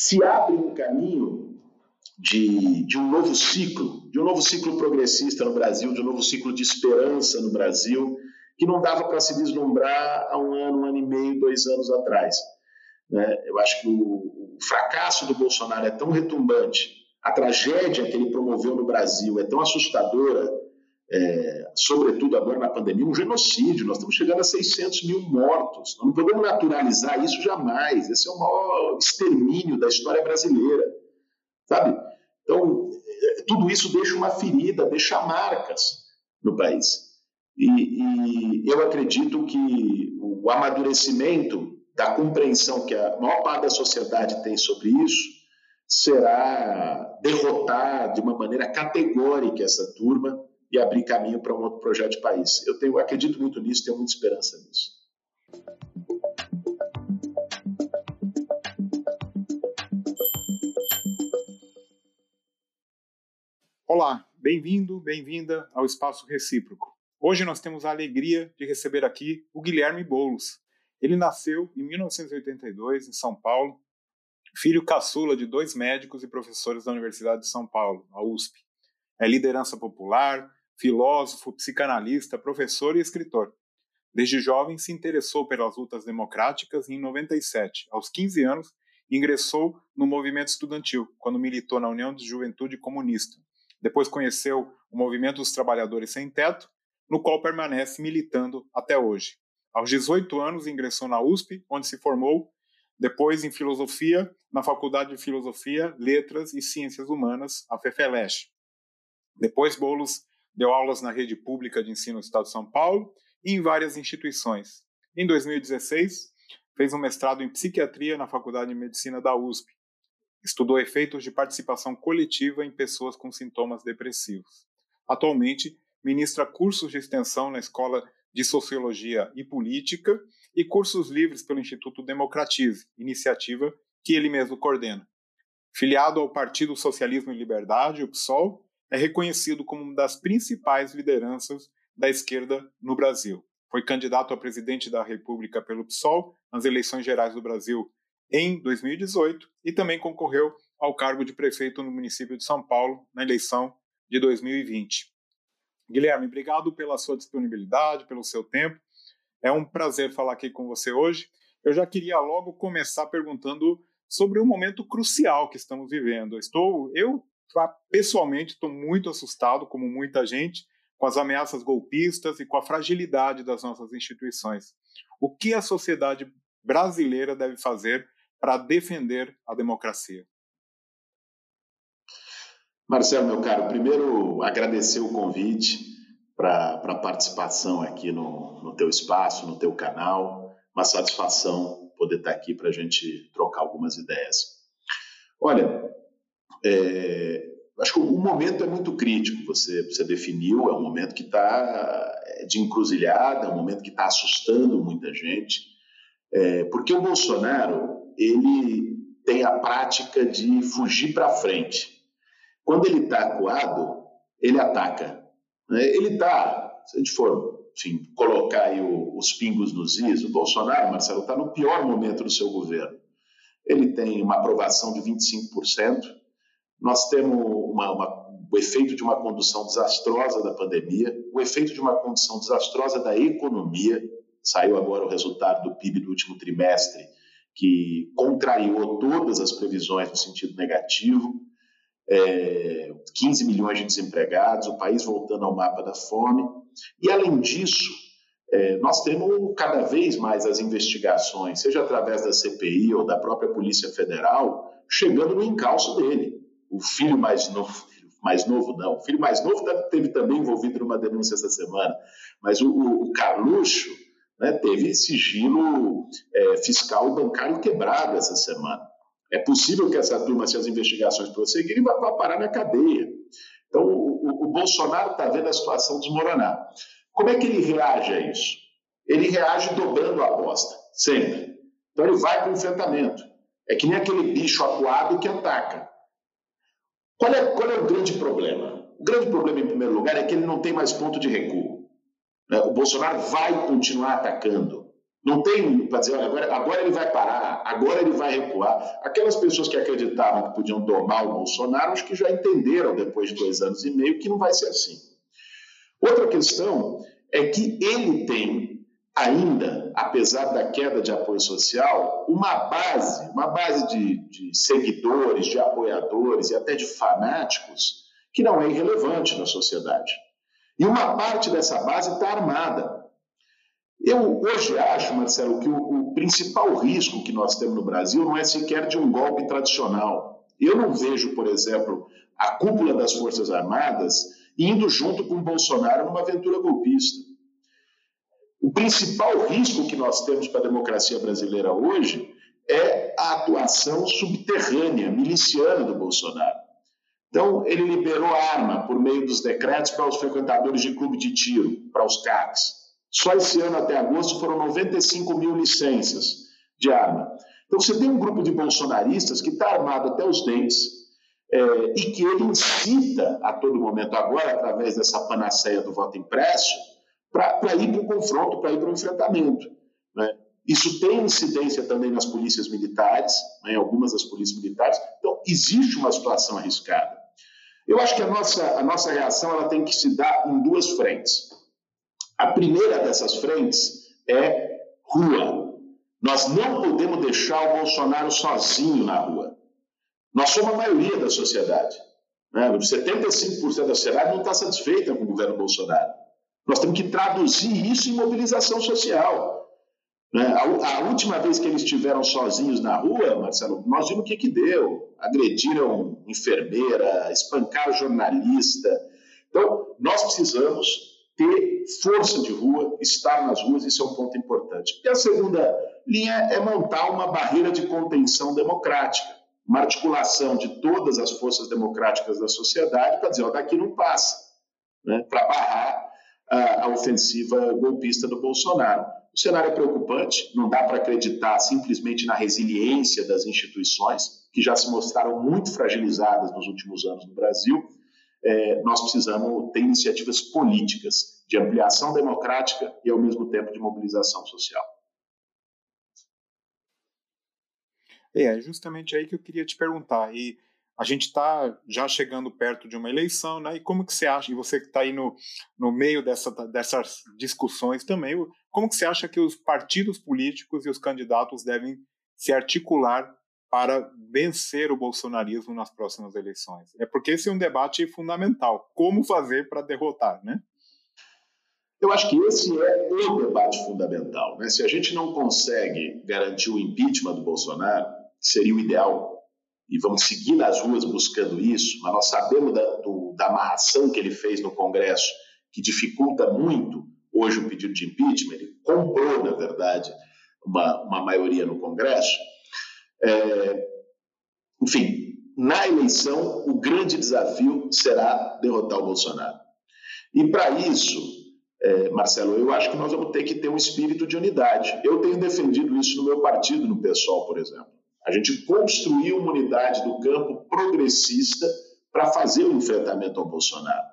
se abre um caminho de, de um novo ciclo, de um novo ciclo progressista no Brasil, de um novo ciclo de esperança no Brasil, que não dava para se vislumbrar há um ano, um ano e meio, dois anos atrás. Né? Eu acho que o, o fracasso do Bolsonaro é tão retumbante, a tragédia que ele promoveu no Brasil é tão assustadora, é, sobretudo agora na pandemia, um genocídio. Nós estamos chegando a 600 mil mortos. Nós não podemos naturalizar isso jamais. Esse é o maior extermínio da história brasileira, sabe? Então, é, tudo isso deixa uma ferida, deixa marcas no país. E, e eu acredito que o amadurecimento da compreensão que a maior parte da sociedade tem sobre isso será derrotar de uma maneira categórica essa turma e abrir caminho para um outro projeto de país. Eu tenho, acredito muito nisso, tenho muita esperança nisso. Olá, bem-vindo, bem-vinda ao Espaço Recíproco. Hoje nós temos a alegria de receber aqui o Guilherme Boulos. Ele nasceu em 1982 em São Paulo, filho caçula de dois médicos e professores da Universidade de São Paulo, a USP. É liderança popular, filósofo, psicanalista, professor e escritor. Desde jovem se interessou pelas lutas democráticas e em 97, aos 15 anos, ingressou no movimento estudantil, quando militou na União de Juventude Comunista. Depois conheceu o Movimento dos Trabalhadores Sem Teto, no qual permanece militando até hoje. Aos 18 anos ingressou na USP, onde se formou depois em filosofia na Faculdade de Filosofia, Letras e Ciências Humanas, a FEFELESH. Depois Bolos deu aulas na rede pública de ensino do Estado de São Paulo e em várias instituições. Em 2016, fez um mestrado em psiquiatria na Faculdade de Medicina da USP. Estudou efeitos de participação coletiva em pessoas com sintomas depressivos. Atualmente, ministra cursos de extensão na Escola de Sociologia e Política e cursos livres pelo Instituto Democratize, iniciativa que ele mesmo coordena. Filiado ao Partido Socialismo e Liberdade, o PSOL, é reconhecido como uma das principais lideranças da esquerda no Brasil. Foi candidato a presidente da República pelo PSOL nas eleições gerais do Brasil em 2018 e também concorreu ao cargo de prefeito no município de São Paulo na eleição de 2020. Guilherme, obrigado pela sua disponibilidade, pelo seu tempo. É um prazer falar aqui com você hoje. Eu já queria logo começar perguntando sobre um momento crucial que estamos vivendo. Estou, eu pessoalmente estou muito assustado, como muita gente, com as ameaças golpistas e com a fragilidade das nossas instituições. O que a sociedade brasileira deve fazer para defender a democracia? Marcelo, meu caro, primeiro agradecer o convite para a participação aqui no, no teu espaço, no teu canal. Uma satisfação poder estar aqui para a gente trocar algumas ideias. Olha, é, acho que o momento é muito crítico, você, você definiu, é um momento que está é, de encruzilhada, é um momento que está assustando muita gente, é, porque o Bolsonaro ele tem a prática de fugir para frente. Quando ele está acuado, ele ataca. Né? Ele está, se a gente for enfim, colocar aí o, os pingos nos is, o Bolsonaro, Marcelo, está no pior momento do seu governo. Ele tem uma aprovação de 25%, nós temos uma, uma, o efeito de uma condução desastrosa da pandemia, o efeito de uma condução desastrosa da economia, saiu agora o resultado do PIB do último trimestre, que contrariou todas as previsões no sentido negativo, é, 15 milhões de desempregados, o país voltando ao mapa da fome. E, além disso, é, nós temos cada vez mais as investigações, seja através da CPI ou da própria Polícia Federal, chegando no encalço dele. O filho mais novo, mais novo não, o filho mais novo teve também envolvido numa denúncia essa semana, mas o, o, Carluxo né, teve sigilo é, fiscal bancário quebrado essa semana. É possível que essa turma, se as investigações prosseguirem, vá parar na cadeia. Então, o, o, o Bolsonaro está vendo a situação desmoronar. Como é que ele reage a isso? Ele reage dobrando a aposta, sempre. Então, ele vai para o enfrentamento. É que nem aquele bicho acuado que ataca. Qual é, qual é o grande problema? O grande problema, em primeiro lugar, é que ele não tem mais ponto de recuo. Né? O Bolsonaro vai continuar atacando. Não tem para dizer, olha, agora, agora ele vai parar, agora ele vai recuar. Aquelas pessoas que acreditavam que podiam domar o Bolsonaro, acho que já entenderam depois de dois anos e meio que não vai ser assim. Outra questão é que ele tem ainda, apesar da queda de apoio social, uma base, uma base de, de seguidores, de apoiadores e até de fanáticos que não é irrelevante na sociedade. E uma parte dessa base está armada. Eu hoje acho, Marcelo, que o, o, principal risco que nós temos no Brasil não é sequer de um golpe tradicional. Eu não vejo, por exemplo, a cúpula das Forças Armadas indo junto com Bolsonaro numa aventura golpista. O principal risco que nós temos para a democracia brasileira hoje é a atuação subterrânea, miliciana do Bolsonaro. Então, ele liberou arma por meio dos decretos para os frequentadores de clube de tiro, para os CACs. Só esse ano, até agosto, foram 95 mil licenças de arma. Então, você tem um grupo de bolsonaristas que está armado até os dentes é, e que ele incita a todo momento, agora, através dessa panaceia do voto impresso, para ir para o confronto, para ir para o enfrentamento. Né? Isso tem incidência também nas polícias militares, né, algumas das polícias militares. Então, existe uma situação arriscada. Eu acho que a nossa, a nossa reação ela tem que se dar em duas frentes. A primeira dessas frentes é rua. Nós não podemos deixar o Bolsonaro sozinho na rua. Nós somos a maioria da sociedade. Né? 75% da sociedade não está satisfeita com o governo Bolsonaro. Nós temos que traduzir isso em mobilização social. Né? A, a, última vez que eles estiveram sozinhos na rua, Marcelo, nós vimos o que, que deu. Agrediram enfermeira, espancaram jornalista. Então, nós precisamos ter força de rua, estar nas ruas, isso é um ponto importante. E a segunda linha é montar uma barreira de contenção democrática, uma articulação de todas as forças democráticas da sociedade para dizer, ó, daqui não passa, né, para barrar a, ofensiva golpista do Bolsonaro. O cenário é preocupante, não dá para acreditar simplesmente na resiliência das instituições, que já se mostraram muito fragilizadas nos últimos anos no Brasil, é, nós precisamos ter iniciativas políticas de ampliação democrática e, ao mesmo tempo, de mobilização social. É, é justamente aí que eu queria te perguntar. E a gente está já chegando perto de uma eleição, né? E como que você acha, e você que está aí no, no meio dessa, dessas discussões também, como que você acha que os partidos políticos e os candidatos devem se articular para vencer o bolsonarismo nas próximas eleições. É porque esse é um debate fundamental. Como fazer para derrotar, né? Eu acho que esse é o debate fundamental. Né? Se a gente não consegue garantir o impeachment do Bolsonaro, seria o ideal, e vamos seguir nas ruas buscando isso, mas nós sabemos da, do, da amarração que ele fez no Congresso, que dificulta muito hoje o pedido de impeachment. Ele comprou, na verdade, uma, uma maioria no Congresso. É, enfim, na eleição, o grande desafio será derrotar o Bolsonaro. E para isso, é, Marcelo, eu acho que nós vamos ter que ter um espírito de unidade. Eu tenho defendido isso no meu partido, no PSOL, por exemplo. A gente construiu uma unidade do campo progressista para fazer o enfrentamento ao Bolsonaro.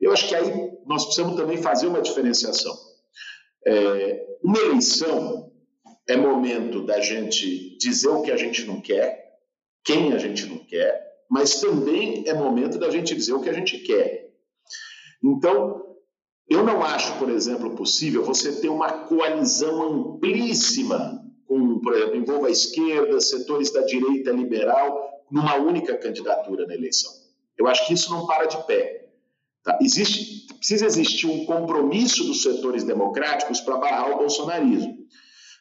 Eu acho que aí nós precisamos também fazer uma diferenciação. É, uma eleição é momento da gente dizer o que a gente não quer, quem a gente não quer, mas também é momento da gente dizer o que a gente quer. Então, eu não acho, por exemplo, possível você ter uma coalizão amplíssima, com, por exemplo, envolva a esquerda, setores da direita liberal, numa única candidatura na eleição. Eu acho que isso não para de pé. Tá? Existe, precisa existir um compromisso dos setores democráticos para barrar o bolsonarismo.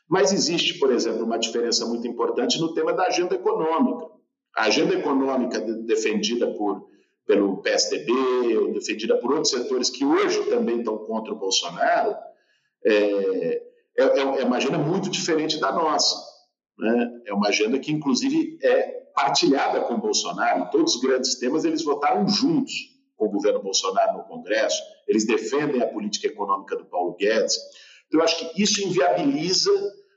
Mas existe, por exemplo, uma diferença muito importante no tema da agenda econômica. A agenda econômica defendida por, pelo PSDB, defendida por outros setores que hoje também estão contra o Bolsonaro, é, é, é, é uma agenda muito diferente da nossa. Né? É uma agenda que, inclusive, é partilhada com Bolsonaro. Todos os grandes temas, eles votaram juntos com o governo Bolsonaro no Congresso. Eles defendem a política econômica do Paulo Guedes. Então, eu acho que isso inviabiliza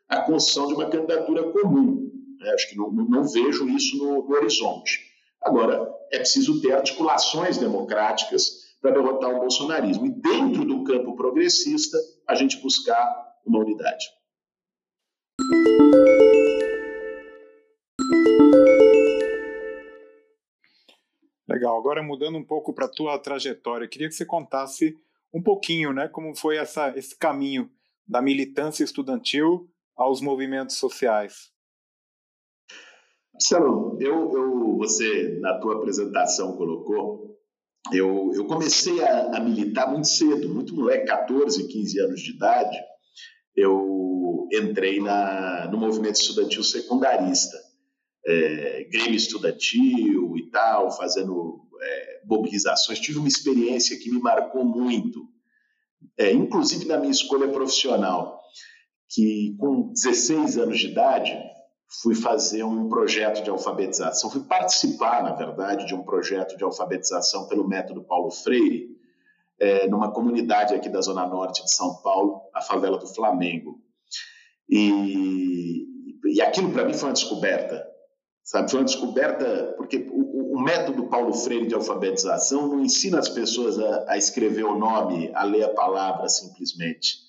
a construção de uma candidatura comum. Né? Acho que não, não, vejo isso no, no horizonte. Agora, é preciso ter articulações democráticas para derrotar o bolsonarismo. E dentro do campo progressista, a gente buscar uma unidade. Legal. Agora mudando um pouco para a tua trajetória, queria que você contasse um pouquinho, né, como foi essa, esse caminho da militância estudantil aos movimentos sociais. Marcelo, eu, eu, você na tua apresentação colocou, eu, eu comecei a, a, militar muito cedo, muito moleque, 14, 15 anos de idade, eu entrei na, no movimento estudantil secundarista, é, Grêmio Estudantil e tal, fazendo é, mobilizações. Tive uma experiência que me marcou muito, é, inclusive na minha escolha profissional, que com 16 anos de idade fui fazer um projeto de alfabetização, fui participar, na verdade, de um projeto de alfabetização pelo método Paulo Freire, é, numa comunidade aqui da Zona Norte de São Paulo, a favela do Flamengo. E, e aquilo para mim foi uma descoberta, sabe? Foi uma descoberta porque o, o, método Paulo Freire de alfabetização não ensina as pessoas a, a escrever o nome, a ler a palavra simplesmente.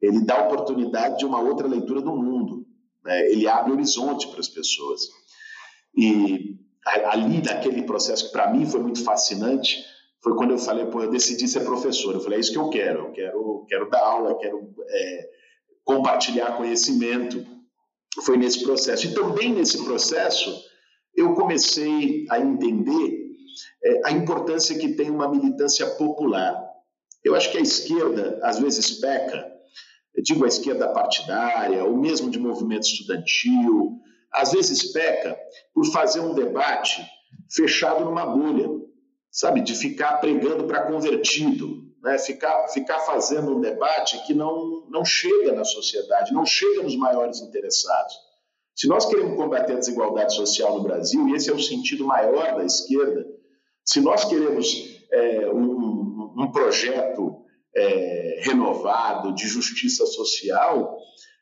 Ele dá oportunidade de uma outra leitura do mundo né? ele abre horizonte para as pessoas. E ali, naquele processo que para mim foi muito fascinante, foi quando eu falei, pô, eu decidi ser professor. Eu falei, é isso que eu quero, eu quero, quero dar aula, quero é, compartilhar conhecimento. Foi nesse processo. E também nesse processo, eu comecei a entender é, a importância que tem uma militância popular. Eu acho que a esquerda, às vezes, peca digo a esquerda partidária, ou mesmo de movimento estudantil, às vezes peca por fazer um debate fechado numa bolha, sabe, de ficar pregando para convertido, né? ficar, ficar fazendo um debate que não, não chega na sociedade, não chega nos maiores interessados. Se nós queremos combater a desigualdade social no Brasil, e esse é o sentido maior da esquerda, se nós queremos é, um, um projeto é, renovado, de justiça social,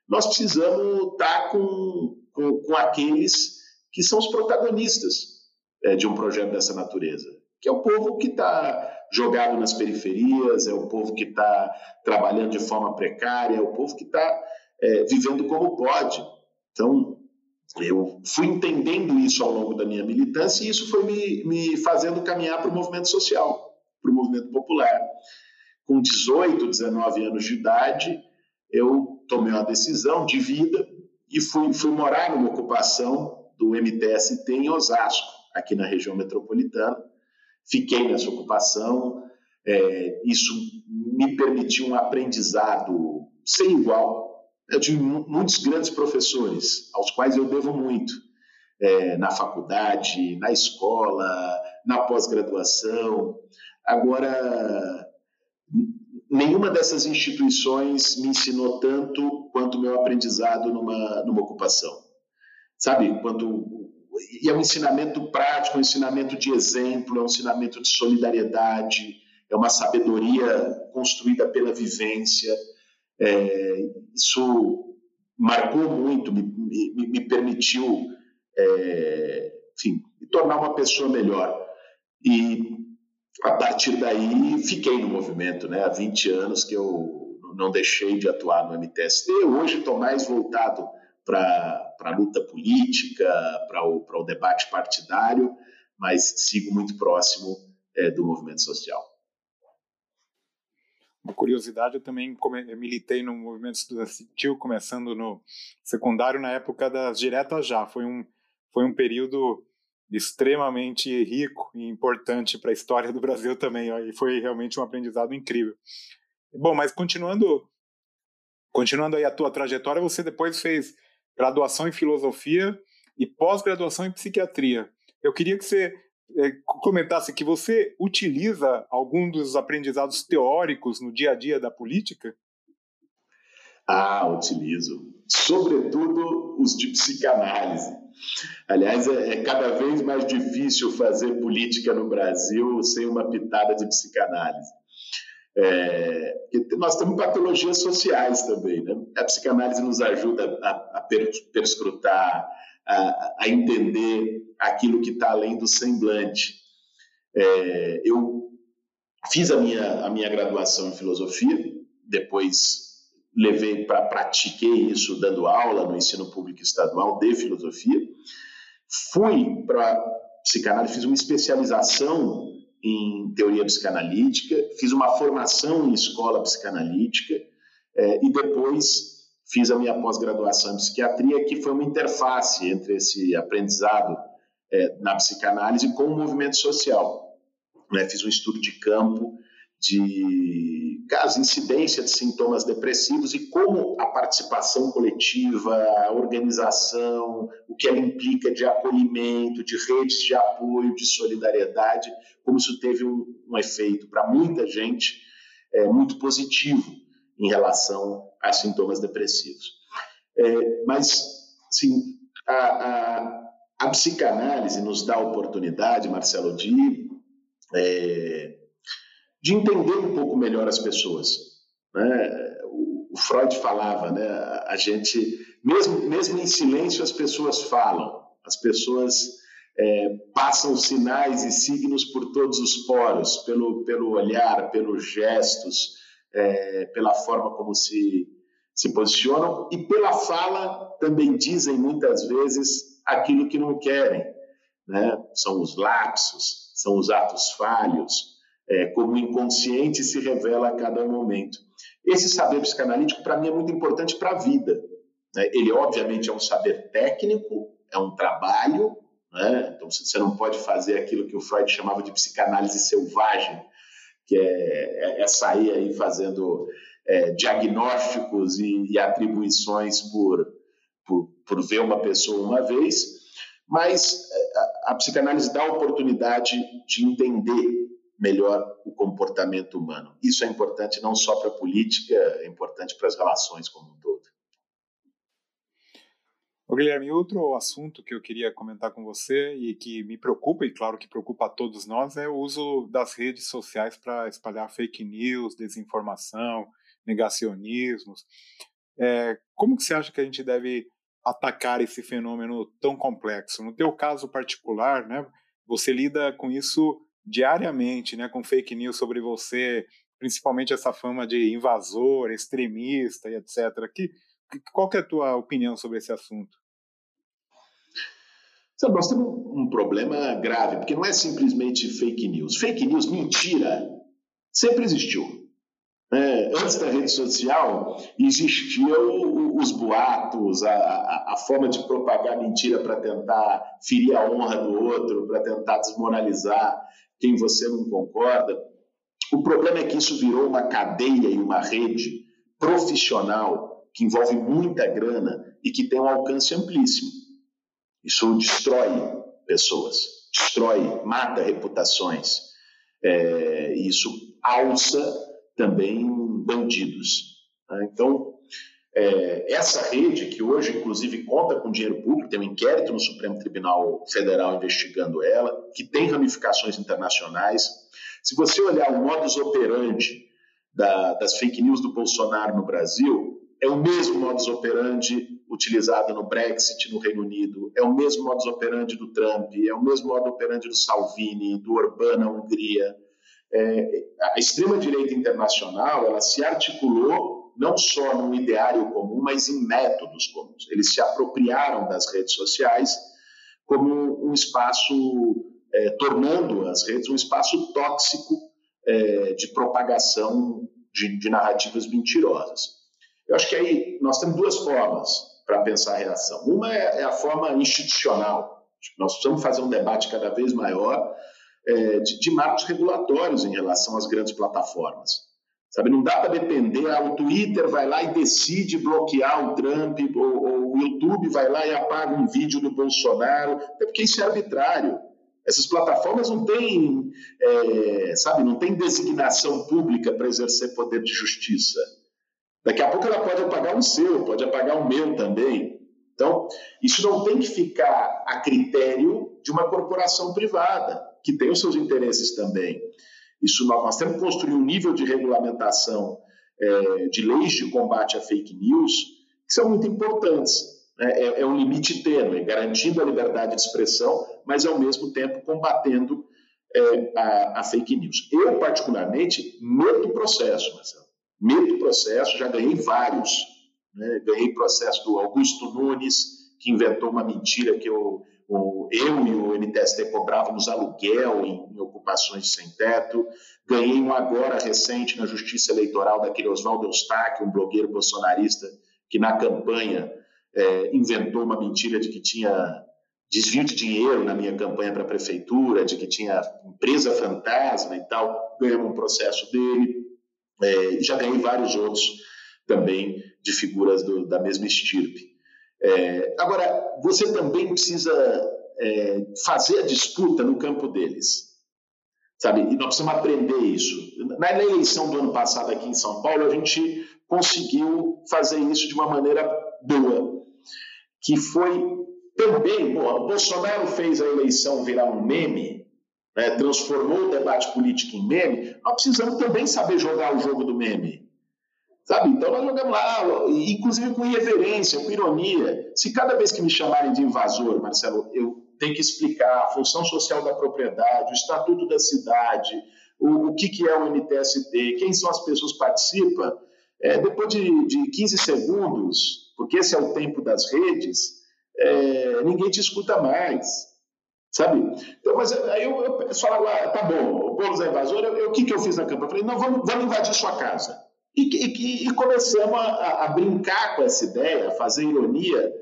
nós precisamos estar com, com, com aqueles que são os protagonistas é, de um projeto dessa natureza, que é o povo que está jogado nas periferias, é o povo que está trabalhando de forma precária, é o povo que está é, vivendo como pode. Então, eu fui entendendo isso ao longo da minha militância e isso foi me, me fazendo caminhar para o movimento social, para o movimento popular com 18, 19 anos de idade, eu tomei uma decisão de vida e fui, fui morar numa ocupação do MTST em Osasco, aqui na região metropolitana. Fiquei nessa ocupação, é, isso me permitiu um aprendizado sem igual. Eu tive muitos grandes professores, aos quais eu devo muito, é, na faculdade, na escola, na pós-graduação. Agora, nenhuma dessas instituições me ensinou tanto quanto meu aprendizado numa, numa ocupação. Sabe? Quanto, e é um ensinamento prático, um ensinamento de exemplo, é um ensinamento de solidariedade, é uma sabedoria construída pela vivência. É, isso marcou muito, me, me, me permitiu, é, enfim, me tornar uma pessoa melhor. E a partir daí fiquei no movimento, né? Há 20 anos que eu não deixei de atuar no MTST. Hoje estou mais voltado para a luta política, para o, o debate partidário, mas sigo muito próximo é, do movimento social. Uma curiosidade, eu também militei no movimento estudantil, começando no secundário na época das diretas já. Foi um, foi um período extremamente rico e importante para a história do Brasil também, e foi realmente um aprendizado incrível. Bom, mas continuando, continuando aí a tua trajetória, você depois fez graduação em filosofia e pós-graduação em psiquiatria. Eu queria que você é, comentasse que você utiliza algum dos aprendizados teóricos no dia a dia da política? Ah, utilizo. Sobretudo os de psicanálise. Aliás, é, é, cada vez mais difícil fazer política no Brasil sem uma pitada de psicanálise. É, nós temos patologias sociais também. Né? A psicanálise nos ajuda a, a perscrutar, a, a, entender aquilo que está além do semblante. É, eu fiz a minha, a minha graduação em filosofia, depois levei para pratiquei isso dando aula no ensino público estadual de filosofia. Fui para psicanálise, fiz uma especialização em teoria psicanalítica, fiz uma formação em escola psicanalítica é, e depois fiz a minha pós-graduação em psiquiatria, que foi uma interface entre esse aprendizado é, na psicanálise com o movimento social. Né? Fiz um estudo de campo de caso, incidência de sintomas depressivos e como a participação coletiva, a organização, o que ela implica de acolhimento, de redes de apoio, de solidariedade, como isso teve um, um efeito para muita gente é, muito positivo em relação a sintomas depressivos. É, mas, sim, a, a, a, psicanálise nos dá a oportunidade, Marcelo, de é, de entender um pouco melhor as pessoas. Né? O Freud falava, né? A gente, mesmo, mesmo em silêncio, as pessoas falam, as pessoas é, passam sinais e signos por todos os poros, pelo, pelo olhar, pelos gestos, é, pela forma como se, se posicionam e pela fala também dizem muitas vezes aquilo que não querem. Né? São os lapsos, são os atos falhos, é, como o inconsciente se revela a cada momento. Esse saber psicanalítico, para mim, é muito importante para a vida. Né? Ele, obviamente, é um saber técnico, é um trabalho, né? então você não pode fazer aquilo que o Freud chamava de psicanálise selvagem, que é, é, é sair aí fazendo é, diagnósticos e, e atribuições por, por, por ver uma pessoa uma vez, mas é, a, a psicanálise dá a oportunidade de entender melhor o comportamento humano. Isso é importante não só para a política, é importante para as relações como um todo. Ô, Guilherme, outro assunto que eu queria comentar com você e que me preocupa, e claro que preocupa a todos nós, é o uso das redes sociais para espalhar fake news, desinformação, negacionismos. É, como que você acha que a gente deve atacar esse fenômeno tão complexo? No teu caso particular, né, você lida com isso diariamente, né, com fake news sobre você, principalmente essa fama de invasor, extremista e etc. Que, qual que é a tua opinião sobre esse assunto? Sabe, nós temos um problema grave, porque não é simplesmente fake news. Fake news, mentira, sempre existiu. É, antes da rede social, existiam os boatos, a, a, a forma de propagar mentira para tentar ferir a honra do outro, para tentar desmoralizar quem você não concorda. O problema é que isso virou uma cadeia e uma rede profissional que envolve muita grana e que tem um alcance amplíssimo. Isso destrói pessoas, destrói, mata reputações. É, isso alça também bandidos. Né? Então, é, essa rede, que hoje, inclusive, conta com dinheiro público, tem um inquérito no Supremo Tribunal Federal investigando ela, que tem ramificações internacionais. Se você olhar o modus operandi da, das fake news do Bolsonaro no Brasil, é o mesmo modus operandi utilizado no Brexit no Reino Unido, é o mesmo modus operandi do Trump, é o mesmo modus operandi do Salvini, do Orbán na Hungria. É, a extrema-direita internacional ela se articulou não só num ideário comum, mas em métodos comuns. Eles se apropriaram das redes sociais como um espaço, é, tornando as redes um espaço tóxico é, de propagação de, de narrativas mentirosas. Eu acho que aí nós temos duas formas para pensar a reação. Uma é, é a forma institucional. Nós precisamos fazer um debate cada vez maior é, de marcos regulatórios em relação às grandes plataformas. Sabe, não dá para depender, ah, o Twitter vai lá e decide bloquear o Trump, ou, ou, o YouTube vai lá e apaga um vídeo do Bolsonaro, até porque isso é arbitrário. Essas plataformas não têm, é, sabe, não tem designação pública para exercer poder de justiça. Daqui a pouco ela pode apagar o seu, pode apagar o meu também. Então, isso não tem que ficar a critério de uma corporação privada, que tem os seus interesses também. Isso nós temos que construir um nível de regulamentação é, de leis de combate a fake news que são muito importantes. Né? É, é, um limite tênue, garantindo a liberdade de expressão, mas ao mesmo tempo combatendo é, a, a, fake news. Eu, particularmente, medo do processo, Marcelo. meto processo, já ganhei vários. Né? Ganhei processo do Augusto Nunes, que inventou uma mentira que eu, o, eu e o NTST cobrávamos aluguel em, em, ocupações sem teto. Ganhei um agora recente na Justiça Eleitoral daquele Oswaldo Eustáquio, um blogueiro bolsonarista que na campanha é, inventou uma mentira de que tinha desvio de dinheiro na minha campanha para a prefeitura, de que tinha empresa fantasma e tal. Ganhamos um processo dele. É, já ganhei vários outros também de figuras do, da mesma estirpe. É, agora, você também precisa é, fazer a disputa no campo deles. Sabe? E nós precisamos aprender isso. Na eleição do ano passado aqui em São Paulo, a gente conseguiu fazer isso de uma maneira boa, que foi também, bom, o Bolsonaro fez a eleição virar um meme, né, transformou o debate político em meme, nós precisamos também saber jogar o jogo do meme. Sabe? Então nós jogamos lá, inclusive com irreverência, com ironia. Se cada vez que me chamarem de invasor, Marcelo, eu tenho que explicar a função social da propriedade, o estatuto da cidade, o, o que, que é o MTST, quem são as pessoas que participam, é, depois de, de 15 segundos, porque esse é o tempo das redes, é, ninguém te escuta mais. Sabe? Então, mas aí eu, eu, eu falo, ah, tá bom, o Boulos é invasor, o que, que eu fiz na campanha? Eu falei, não, vamos, vamos invadir sua casa. E, e, e começamos a, a, brincar com essa ideia, a fazer ironia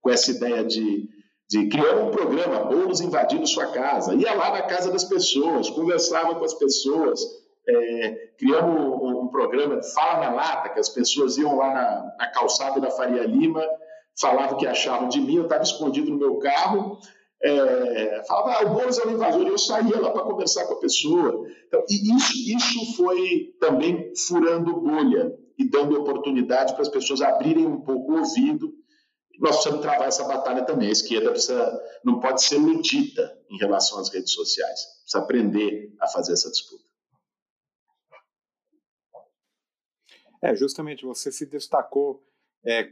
com essa ideia de, de criar um programa, Boulos invadindo sua casa. Ia lá na casa das pessoas, conversava com as pessoas, é, criamos um, um, programa Fala na Lata, que as pessoas iam lá na, na calçada da Faria Lima, falavam o que achavam de mim, eu estava escondido no meu carro, é, falava, ah, o Boulos é um invasor, eu saía lá para conversar com a pessoa. Então, e isso, isso foi também furando bolha e dando oportunidade para as pessoas abrirem um pouco o ouvido. Nós precisamos travar essa batalha também. A esquerda precisa, não pode ser medita em relação às redes sociais. Precisa aprender a fazer essa disputa. É, justamente você se destacou é,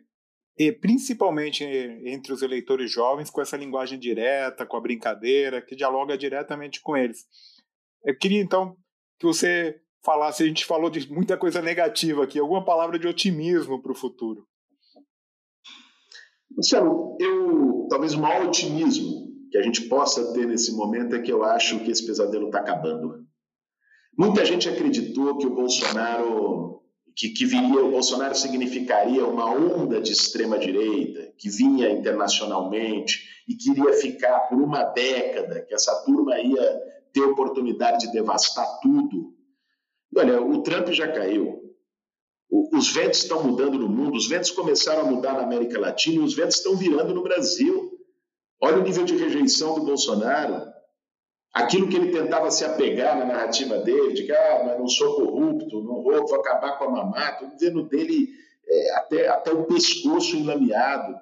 e principalmente entre os eleitores jovens, com essa linguagem direta, com a brincadeira, que dialoga diretamente com eles. Eu queria então que você falasse, a gente falou de muita coisa negativa aqui, alguma palavra de otimismo para o futuro. Luciano, eu talvez o maior otimismo que a gente possa ter nesse momento é que eu acho que esse pesadelo está acabando. Muita gente acreditou que o Bolsonaro que, que viria, o Bolsonaro significaria uma onda de extrema-direita que vinha internacionalmente e que iria ficar por uma década, que essa turma ia ter oportunidade de devastar tudo. Olha, o Trump já caiu. Os ventos estão mudando no mundo, os ventos começaram a mudar na América Latina e os ventos estão virando no Brasil. Olha o nível de rejeição do Bolsonaro aquilo que ele tentava se apegar na narrativa dele, de que ah, mas não sou corrupto, não vou, vou acabar com a mamata, o governo dele é, até, até o pescoço enlameado.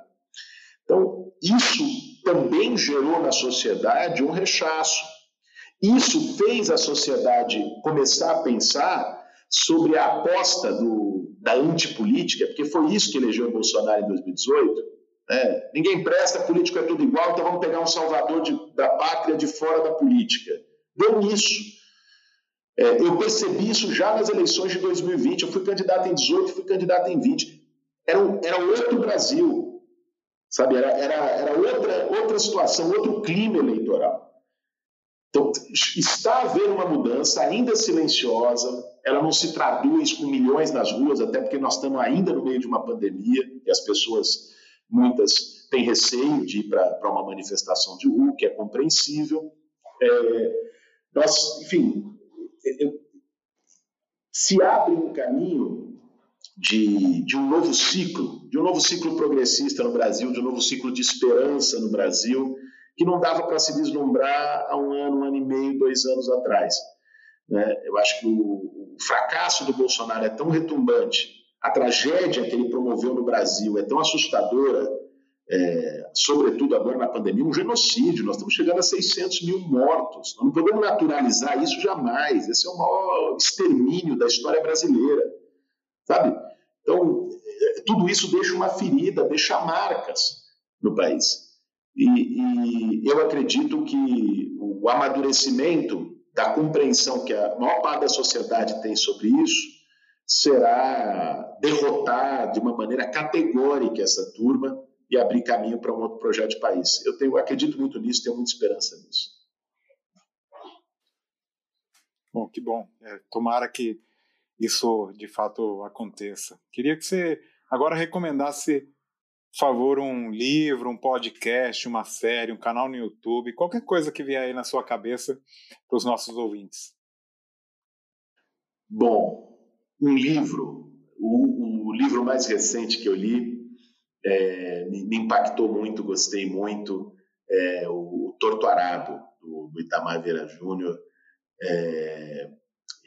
Então, isso também gerou na sociedade um rechaço. Isso fez a sociedade começar a pensar sobre a aposta do, da antipolítica, porque foi isso que elegeu o Bolsonaro em 2018, é, ninguém presta, político é tudo igual, então vamos pegar um salvador de, da pátria de fora da política. Deu nisso. É, eu percebi isso já nas eleições de 2020. Eu fui candidato em 18, fui candidato em 20. Era, era outro Brasil, sabe? Era, era, era outra, outra situação, outro clima eleitoral. Então, está havendo uma mudança, ainda silenciosa, ela não se traduz com milhões nas ruas, até porque nós estamos ainda no meio de uma pandemia e as pessoas muitas têm receio de ir para uma manifestação de rua, que é compreensível. É, nós, enfim, se abre um caminho de, de um novo ciclo, de um novo ciclo progressista no Brasil, de um novo ciclo de esperança no Brasil, que não dava para se vislumbrar há um ano, um ano e meio, dois anos atrás. Né? Eu acho que o, o fracasso do Bolsonaro é tão retumbante a tragédia que ele promoveu no Brasil é tão assustadora, é, sobretudo agora na pandemia, um genocídio. Nós estamos chegando a 600 mil mortos. Nós não podemos naturalizar isso jamais. Esse é o maior extermínio da história brasileira, sabe? Então, é, tudo isso deixa uma ferida, deixa marcas no país. E, e eu acredito que o amadurecimento da compreensão que a maior parte da sociedade tem sobre isso será derrotar de uma maneira categórica essa turma e abrir caminho para um outro projeto de país. Eu tenho, acredito muito nisso, tenho muita esperança nisso. Bom, que bom. É, tomara que isso de fato aconteça. Queria que você agora recomendasse, por favor, um livro, um podcast, uma série, um canal no YouTube, qualquer coisa que vier aí na sua cabeça para os nossos ouvintes. Bom, um livro, o, o livro mais recente que eu li é, me, me, impactou muito, gostei muito, é, o, o Torto Arado, do, do Itamar Vieira Júnior, é,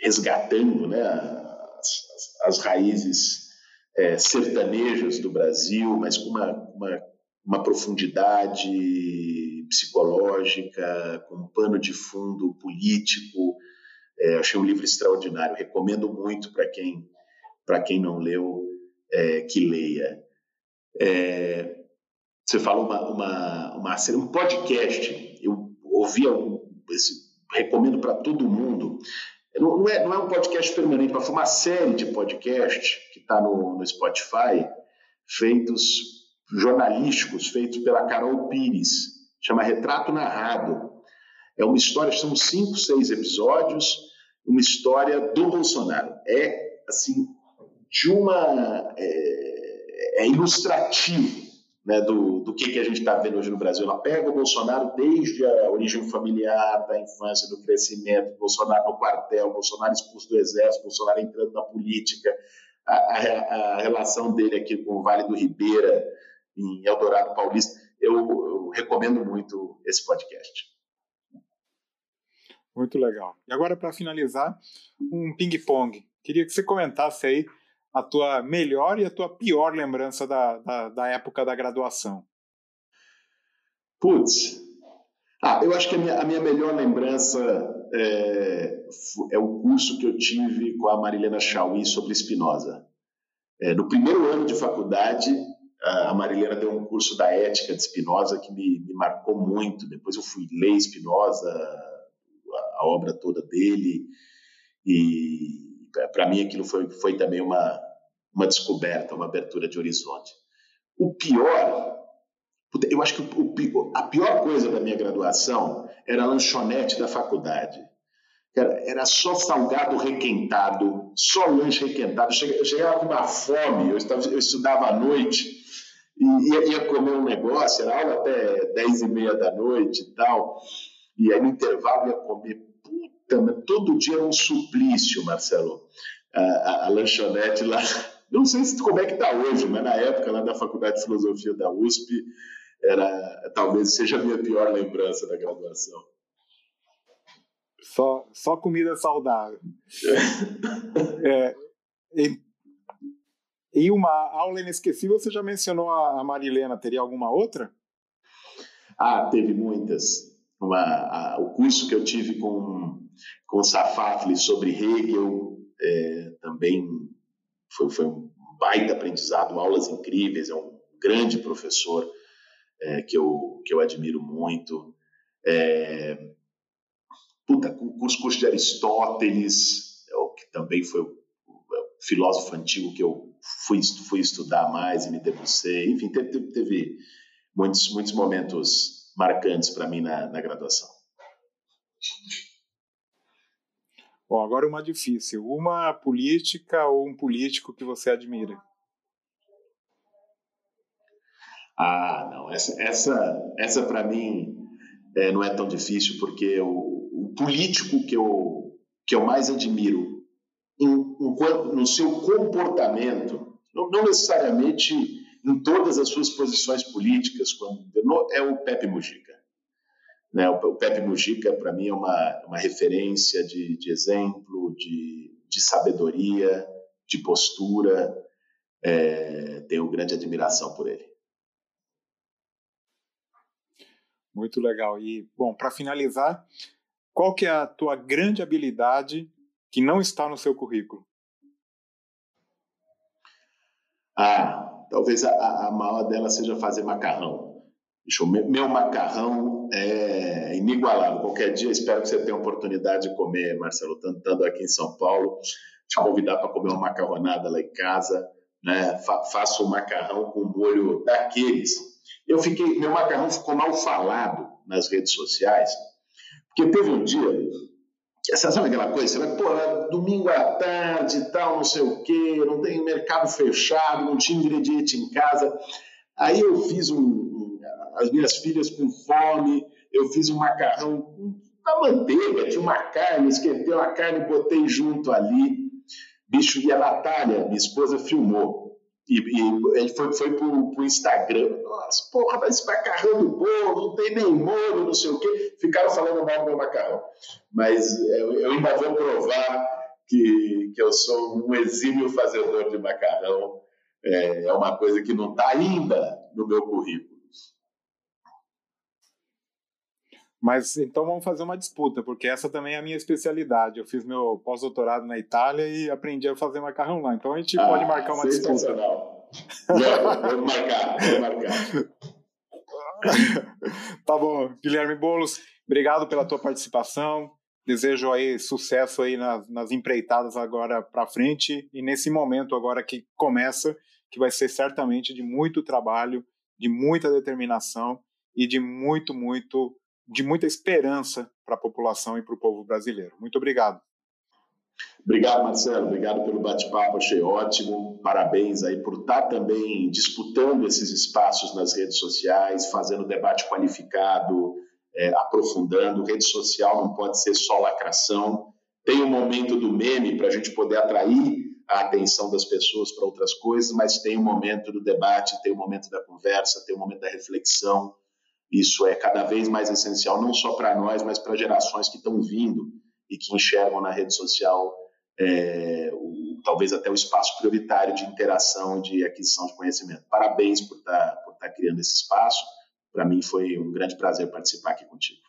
resgatando né, as, as raízes é, sertanejas do Brasil, mas com uma, uma, uma profundidade psicológica, com um pano de fundo político. É, achei um livro extraordinário, recomendo muito para quem, quem não leu, é, que leia. É, você fala uma, uma, uma, um podcast, eu ouvi esse, recomendo para todo mundo. Não, não, é, não é um podcast permanente, mas foi uma série de podcasts que está no, no Spotify, feitos jornalísticos, feitos pela Carol Pires, chama Retrato Narrado. É uma história, são cinco, seis episódios, uma história do Bolsonaro. É, assim, de uma. É, é ilustrativo né, do, do que, que a gente está vendo hoje no Brasil. Ela pega o Bolsonaro desde a origem familiar, da infância, do crescimento, Bolsonaro no quartel, Bolsonaro expulso do exército, Bolsonaro entrando na política, a, a, a relação dele aqui com o Vale do Ribeira, em Eldorado Paulista. Eu, eu recomendo muito esse podcast. Muito legal. E agora, para finalizar, um ping-pong. Queria que você comentasse aí a tua melhor e a tua pior lembrança da, da, da época da graduação? Putz, ah, eu acho que a minha, a minha melhor lembrança é, é, o curso que eu tive com a Marilena Chauí sobre Spinoza. É, no primeiro ano de faculdade, a Marilena deu um curso da ética de Spinoza que me, me marcou muito. Depois eu fui ler Spinoza, a, obra toda dele, e para mim aquilo foi, foi também uma, uma descoberta, uma abertura de horizonte. O pior, eu acho que o, a pior coisa da minha graduação era a lanchonete da faculdade. Era, era só salgado requentado, só lanche requentado. Eu chegava com uma fome, eu, estava, eu estudava à noite e ia, ia, comer um negócio, era aula até 10 e meia da noite e tal. E aí no intervalo ia comer Puta, todo dia era um suplício, Marcelo. A, a, a lanchonete lá. Não sei se, como é que está hoje, mas na época lá da Faculdade de Filosofia da USP, era, talvez seja a minha pior lembrança da graduação. Só, só comida saudável. é, em, em uma aula inesquecível, você já mencionou a Marilena, teria alguma outra? Ah, teve muitas. Uma, a, o curso que eu tive com com Safatli sobre Hegel, é, também foi, foi, um baita aprendizado, aulas incríveis, é um grande professor é, que, eu, que eu admiro muito. É, puta, curso, curso de Aristóteles, é, que também foi o, o filósofo antigo que eu fui, fui estudar mais e me debrucei. Enfim, teve, teve muitos, muitos momentos marcantes para mim na, na graduação. Bom, agora uma difícil. Uma política ou um político que você admira? Ah, não. Essa, essa, essa para mim é, não é tão difícil, porque o, o, político que eu, que eu mais admiro em, em, no seu comportamento, não, não, necessariamente em todas as suas posições políticas, quando, é o Pepe Mujica. Né? O Pepe Mujica, para mim, é uma, uma referência de, de exemplo, de, de sabedoria, de postura. É, tenho grande admiração por ele. Muito legal. E, bom, para finalizar, qual que é a tua grande habilidade que não está no seu currículo? Ah, talvez a, a maior dela seja fazer macarrão. Meu macarrão é inigualável. Qualquer dia espero que você tenha oportunidade de comer, Marcelo, estando aqui em São Paulo. te convidar para comer uma macarronada lá em casa, né? Fa faço um macarrão com molho daqueles. Eu fiquei, meu macarrão ficou mal falado nas redes sociais, porque teve um dia, sabe aquela coisa, você vai, pô, é domingo à tarde e tal, não sei o quê, não tem mercado fechado, não tinha ingrediente em casa. Aí eu fiz um, as minhas filhas com fome, eu fiz um macarrão com a manteiga, tinha uma carne, esquentei uma carne, botei junto ali. Bicho, e a Natália, minha esposa, filmou. E, e ele foi, foi pro, pro Instagram. Nossa, porra, mas esse macarrão do bolo, não tem nem molho, não sei o quê. Ficaram falando mal do meu macarrão. Mas eu, eu ainda vou provar que, que eu sou um exímio fazedor de macarrão. É, é uma coisa que não está ainda no meu currículo. Mas então vamos fazer uma disputa, porque essa também é a minha especialidade. Eu fiz meu pós-doutorado na Itália e aprendi a fazer macarrão lá. Então a gente ah, pode marcar uma disputa. Vamos marcar, vamos marcar. tá bom, Guilherme Bolos, obrigado pela tua participação. Desejo aí sucesso aí nas, nas empreitadas agora para frente e nesse momento agora que começa, que vai ser certamente de muito trabalho, de muita determinação e de muito, muito de muita esperança para a população e para o povo brasileiro. Muito obrigado. Obrigado, Marcelo. Obrigado pelo bate-papo, achei ótimo. Parabéns aí por estar também disputando esses espaços nas redes sociais, fazendo debate qualificado, é, aprofundando. Rede social não pode ser só lacração. Tem o um momento do meme para a gente poder atrair a atenção das pessoas para outras coisas, mas tem o um momento do debate, tem o um momento da conversa, tem o momento da reflexão isso é cada vez mais essencial, não só para nós, mas para gerações que estão vindo e que enxergam na rede social é, o, talvez até o espaço prioritário de interação e de aquisição de conhecimento. Parabéns por estar tá, por tá criando esse espaço. Para mim foi um grande prazer participar aqui contigo.